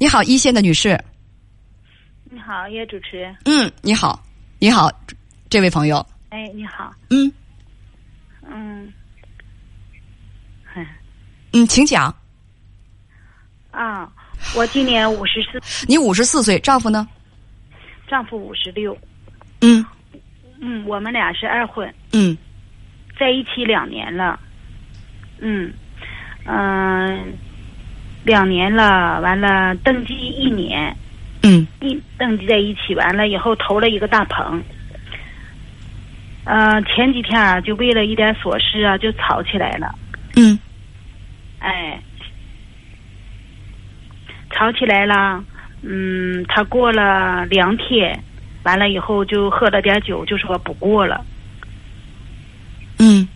你好，一线的女士。你好，叶主持。嗯，你好，你好，这位朋友。哎，你好。嗯。嗯。嗯，请讲。啊，我今年五十四。你五十四岁，丈夫呢？丈夫五十六。嗯。嗯，我们俩是二婚。嗯。在一起两年了。嗯。嗯。两年了，完了登记一年。嗯。一登记在一起，完了以后投了一个大棚。嗯，前几天啊，就为了一点琐事啊，就吵起来了。嗯。哎，吵起来了。嗯，他过了两天，完了以后就喝了点酒，就说不过了。嗯。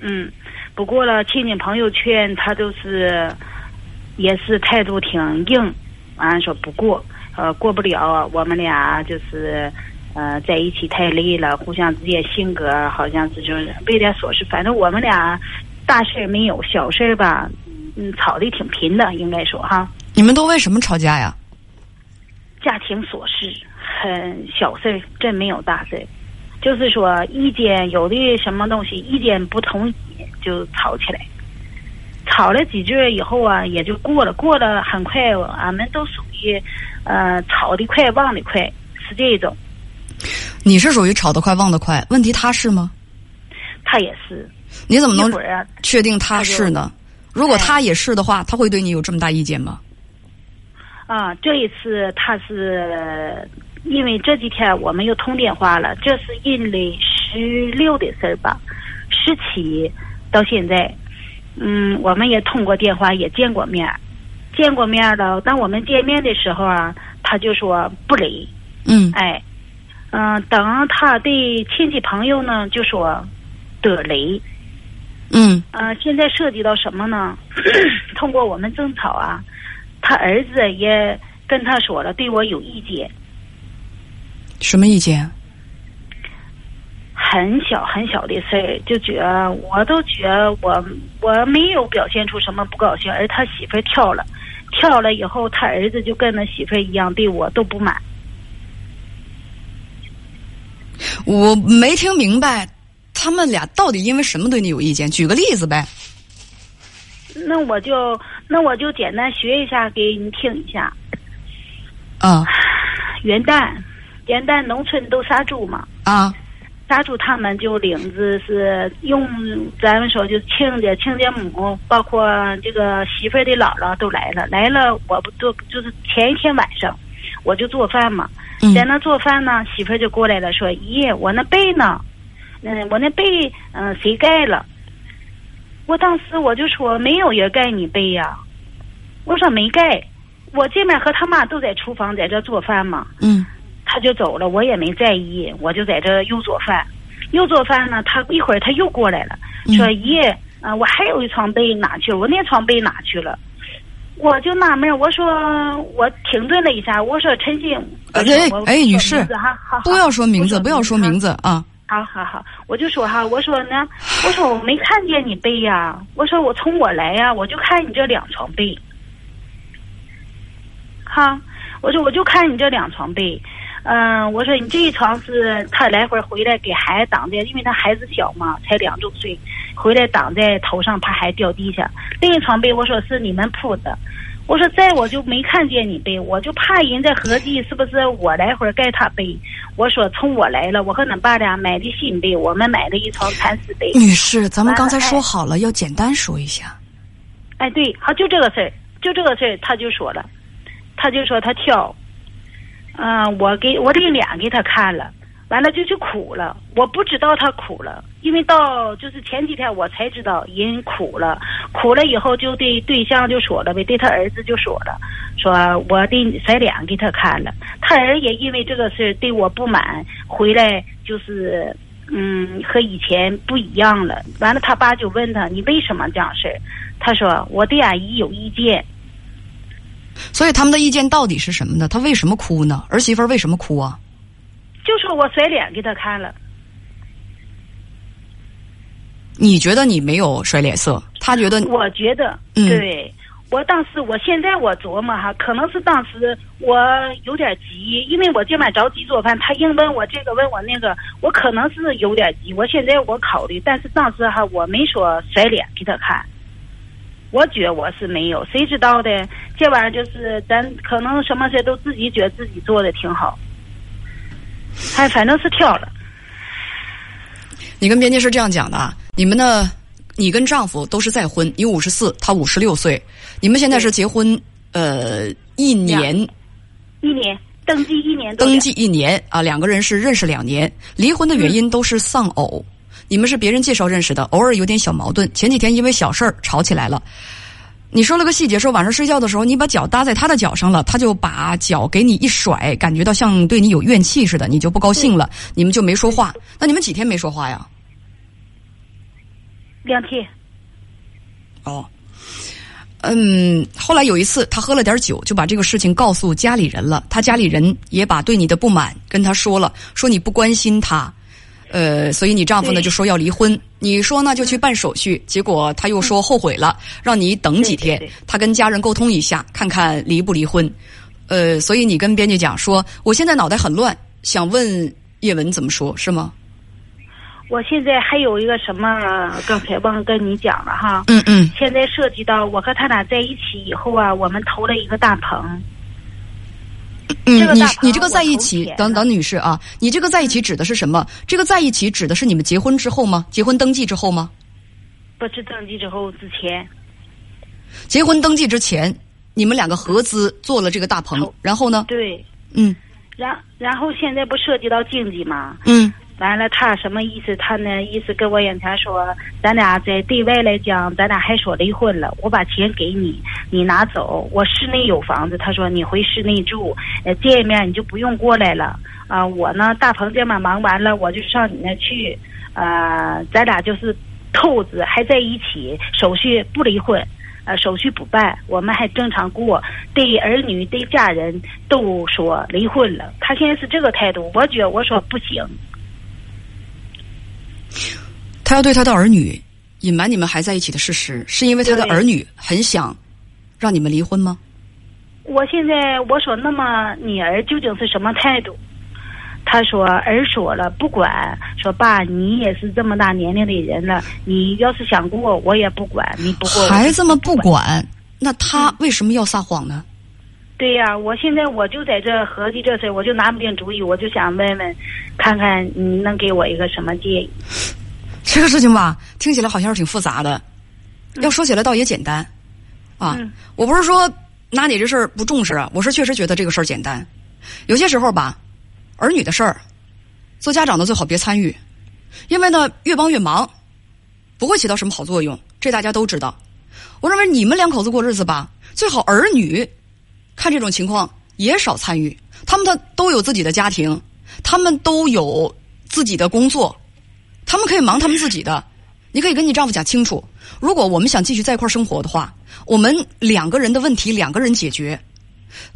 嗯，不过了，亲戚朋友劝他都是，也是态度挺硬，完了说不过，呃，过不了。我们俩就是呃在一起太累了，互相之间性格好像是就是为点琐事，反正我们俩。大事没有，小事吧，嗯，吵的挺频的，应该说哈。你们都为什么吵架呀？家庭琐事，很小事真没有大事就是说意见有的什么东西意见不同意就吵起来，吵了几句以后啊，也就过了，过了很快，俺们都属于呃吵得快忘得快，是这种。你是属于吵得快忘得快，问题他是吗？他也是。你怎么能确定他是呢？如果他也是的话，他会对你有这么大意见吗？啊，这一次他是因为这几天我们又通电话了，这是阴历十六的事儿吧？十七到现在，嗯，我们也通过电话也见过面，见过面了。当我们见面的时候啊，他就说不离。嗯。哎，嗯，等他的亲戚朋友呢，就说得雷。嗯，呃，现在涉及到什么呢？通过我们争吵啊，他儿子也跟他说了，对我有意见。什么意见？很小很小的事儿，就觉得我都觉得我我没有表现出什么不高兴，而他媳妇儿跳了，跳了以后，他儿子就跟那媳妇儿一样，对我都不满。我没听明白。他们俩到底因为什么对你有意见？举个例子呗。那我就那我就简单学一下给你听一下。啊。元旦，元旦农村都杀猪嘛。啊。杀猪，他们就领子是用咱们说就亲家、亲家母，包括这个媳妇儿的姥姥都来了。来了，我不做就是前一天晚上，我就做饭嘛。在那做饭呢，媳妇儿就过来了，说：“姨，我那被呢？”嗯，我那被嗯谁盖了？我当时我就说没有人盖你被呀，我说没盖，我这面和他妈都在厨房在这做饭嘛。嗯，他就走了，我也没在意，我就在这又做饭，又做饭呢。他一会儿他又过来了，说姨，啊，我还有一床被哪去了？我那床被哪去了？我就纳闷，我说我停顿了一下，我说陈信，哎哎，女士，不要说名字，不要说名字啊。好好好，我就说哈，我说呢，我说我没看见你背呀，我说我从我来呀，我就看你这两床被，哈，我说我就看你这两床被，嗯，我说你这一床是他来回回来给孩子挡在，因为他孩子小嘛，才两周岁，回来挡在头上，怕孩子掉地下。另一床被我说是你们铺的。我说在我就没看见你被，我就怕人在合计是不是我来回盖他被。我说从我来了，我和恁爸俩买的新被，我们买了一床蚕丝被。女士，咱们刚才说好了要简单说一下。哎，对，好，就这个事儿，就这个事儿，他就说了，他就说他跳，嗯，我给我的脸给他看了。完了就去哭了，我不知道他哭了，因为到就是前几天我才知道人哭了，哭了以后就对对象就说了呗，对他儿子就说了，说我的甩脸给他看了，他儿也因为这个事对我不满，回来就是嗯和以前不一样了。完了他爸就问他你为什么这样事儿？他说我对俺姨有意见。所以他们的意见到底是什么呢？他为什么哭呢？儿媳妇为什么哭啊？就说我甩脸给他看了，你觉得你没有甩脸色，他觉得，我觉得，对，我当时，我现在我琢磨哈，可能是当时我有点急，因为我今晚着急做饭，他硬问我这个问我那个，我可能是有点急。我现在我考虑，但是当时哈，我没说甩脸给他看，我觉我是没有，谁知道的？这玩意儿就是咱可能什么事都自己觉得自己做的挺好，哎，反正是跳了。你跟编辑是这样讲的啊？你们呢？你跟丈夫都是再婚，你五十四，他五十六岁，你们现在是结婚呃一年，一年登记一年，登记一年啊，两个人是认识两年，离婚的原因都是丧偶，你们是别人介绍认识的，偶尔有点小矛盾，前几天因为小事儿吵起来了。你说了个细节，说晚上睡觉的时候你把脚搭在他的脚上了，他就把脚给你一甩，感觉到像对你有怨气似的，你就不高兴了，你们就没说话。那你们几天没说话呀？两天。哦，嗯，后来有一次他喝了点酒，就把这个事情告诉家里人了。他家里人也把对你的不满跟他说了，说你不关心他，呃，所以你丈夫呢就说要离婚。你说呢就去办手续，结果他又说后悔了，让你等几天，他跟家人沟通一下，看看离不离婚。呃，所以你跟编辑讲说，我现在脑袋很乱，想问叶文怎么说，是吗？我现在还有一个什么，刚才忘了跟你讲了哈。嗯嗯。现在涉及到我和他俩在一起以后啊，我们投了一个大棚。嗯，你你这个在一起，等等，女士啊，你这个在一起指的是什么？这个在一起指的是你们结婚之后吗？结婚登记之后吗？不是登记之后之前。结婚登记之前，你们两个合资做了这个大棚，然后呢？对。嗯。然然后现在不涉及到经济吗？嗯。完了，他什么意思？他呢意思跟我眼前说，咱俩在对外来讲，咱俩还说离婚了。我把钱给你，你拿走。我室内有房子，他说你回室内住，呃，见面你就不用过来了。啊，我呢大鹏这边忙完了，我就上你那去。呃，咱俩就是透子还在一起，手续不离婚，呃，手续不办，我们还正常过。对儿女对家人都说离婚了。他现在是这个态度，我觉得我说不行。他要对他的儿女隐瞒你们还在一起的事实，是因为他的儿女很想让你们离婚吗？我现在我说，那么你儿究竟是什么态度？他说儿说了不管，说爸，你也是这么大年龄的人了，你要是想过，我也不管你不过。孩子们不管，那他为什么要撒谎呢？对呀，我现在我就在这合计这事，我就拿不定主意，我就想问问，看看你能给我一个什么建议。这个事情吧，听起来好像是挺复杂的，要说起来倒也简单，啊，我不是说拿你这事儿不重视啊，我是确实觉得这个事儿简单。有些时候吧，儿女的事儿，做家长的最好别参与，因为呢，越帮越忙，不会起到什么好作用。这大家都知道。我认为你们两口子过日子吧，最好儿女看这种情况也少参与。他们的都有自己的家庭，他们都有自己的工作。他们可以忙他们自己的，你可以跟你丈夫讲清楚。如果我们想继续在一块生活的话，我们两个人的问题两个人解决，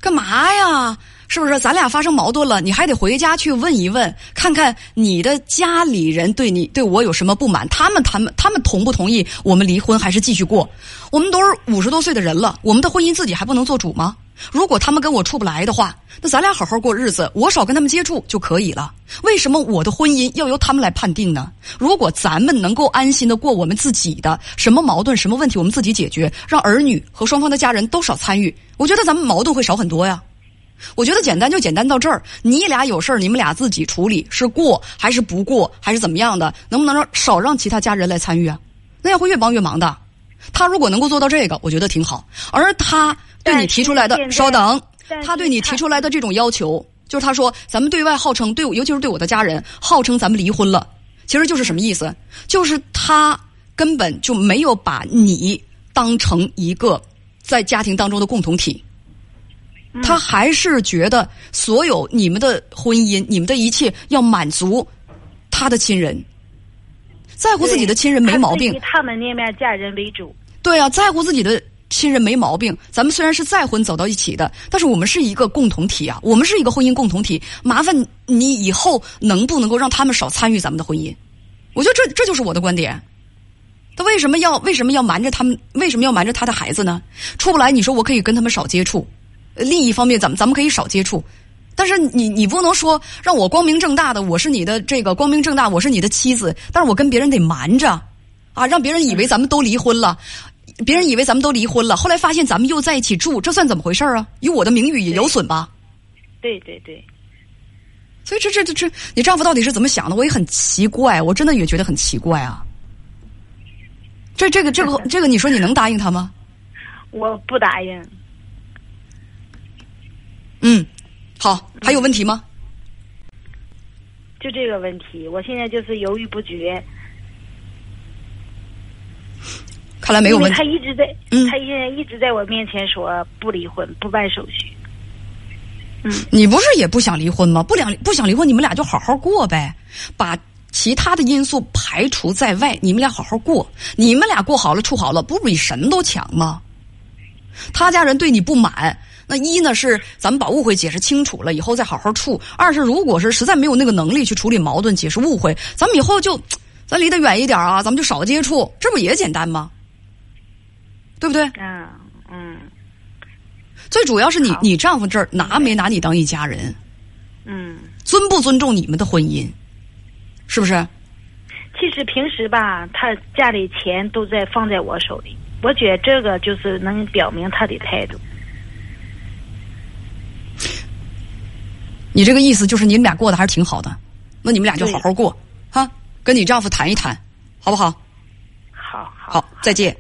干嘛呀？是不是？咱俩发生矛盾了，你还得回家去问一问，看看你的家里人对你对我有什么不满？他们他们他们同不同意我们离婚还是继续过？我们都是五十多岁的人了，我们的婚姻自己还不能做主吗？如果他们跟我处不来的话，那咱俩好好过日子，我少跟他们接触就可以了。为什么我的婚姻要由他们来判定呢？如果咱们能够安心的过我们自己的，什么矛盾、什么问题我们自己解决，让儿女和双方的家人都少参与，我觉得咱们矛盾会少很多呀。我觉得简单就简单到这儿，你俩有事儿你们俩自己处理，是过还是不过还是怎么样的？能不能让少让其他家人来参与啊？那样会越帮越忙的。他如果能够做到这个，我觉得挺好。而他对你提出来的，稍等，他对你提出来的这种要求，就是他说咱们对外号称对，尤其是对我的家人，号称咱们离婚了，其实就是什么意思？就是他根本就没有把你当成一个在家庭当中的共同体，他还是觉得所有你们的婚姻、你们的一切要满足他的亲人。在乎自己的亲人没毛病，以他们那面家人为主。对啊，在乎自己的亲人没毛病。咱们虽然是再婚走到一起的，但是我们是一个共同体啊，我们是一个婚姻共同体。麻烦你以后能不能够让他们少参与咱们的婚姻？我觉得这这就是我的观点。他为什么要为什么要瞒着他们？为什么要瞒着他的孩子呢？出不来，你说我可以跟他们少接触，另一方面咱们咱们可以少接触，但是你你不能说让我光明正大的，我是你的这个光明正大，我是你的妻子，但是我跟别人得瞒着，啊，让别人以为咱们都离婚了，别人以为咱们都离婚了，后来发现咱们又在一起住，这算怎么回事啊？与我的名誉也有损吧？对对对。所以这这这这，你丈夫到底是怎么想的？我也很奇怪，我真的也觉得很奇怪啊。这这个这个这个，你说你能答应他吗？我不答应。嗯，好，还有问题吗？就这个问题，我现在就是犹豫不决。看来没有问题。他一直在，他现在一直在我面前说不离婚，不办手续。嗯，你不是也不想离婚吗？不两不想离婚，你们俩就好好过呗，把。其他的因素排除在外，你们俩好好过，你们俩过好了处好了，不比什么都强吗？他家人对你不满，那一呢是咱们把误会解释清楚了，以后再好好处；二是如果是实在没有那个能力去处理矛盾、解释误会，咱们以后就 咱离得远一点啊，咱们就少接触，这不也简单吗？对不对？嗯嗯。最主要是你你丈夫这儿拿没拿你当一家人？嗯。尊不尊重你们的婚姻？是不是？其实平时吧，他家里钱都在放在我手里，我觉得这个就是能表明他的态度。你这个意思就是你们俩过得还是挺好的，那你们俩就好好过，哈，跟你丈夫谈一谈，好不好？好好，再见。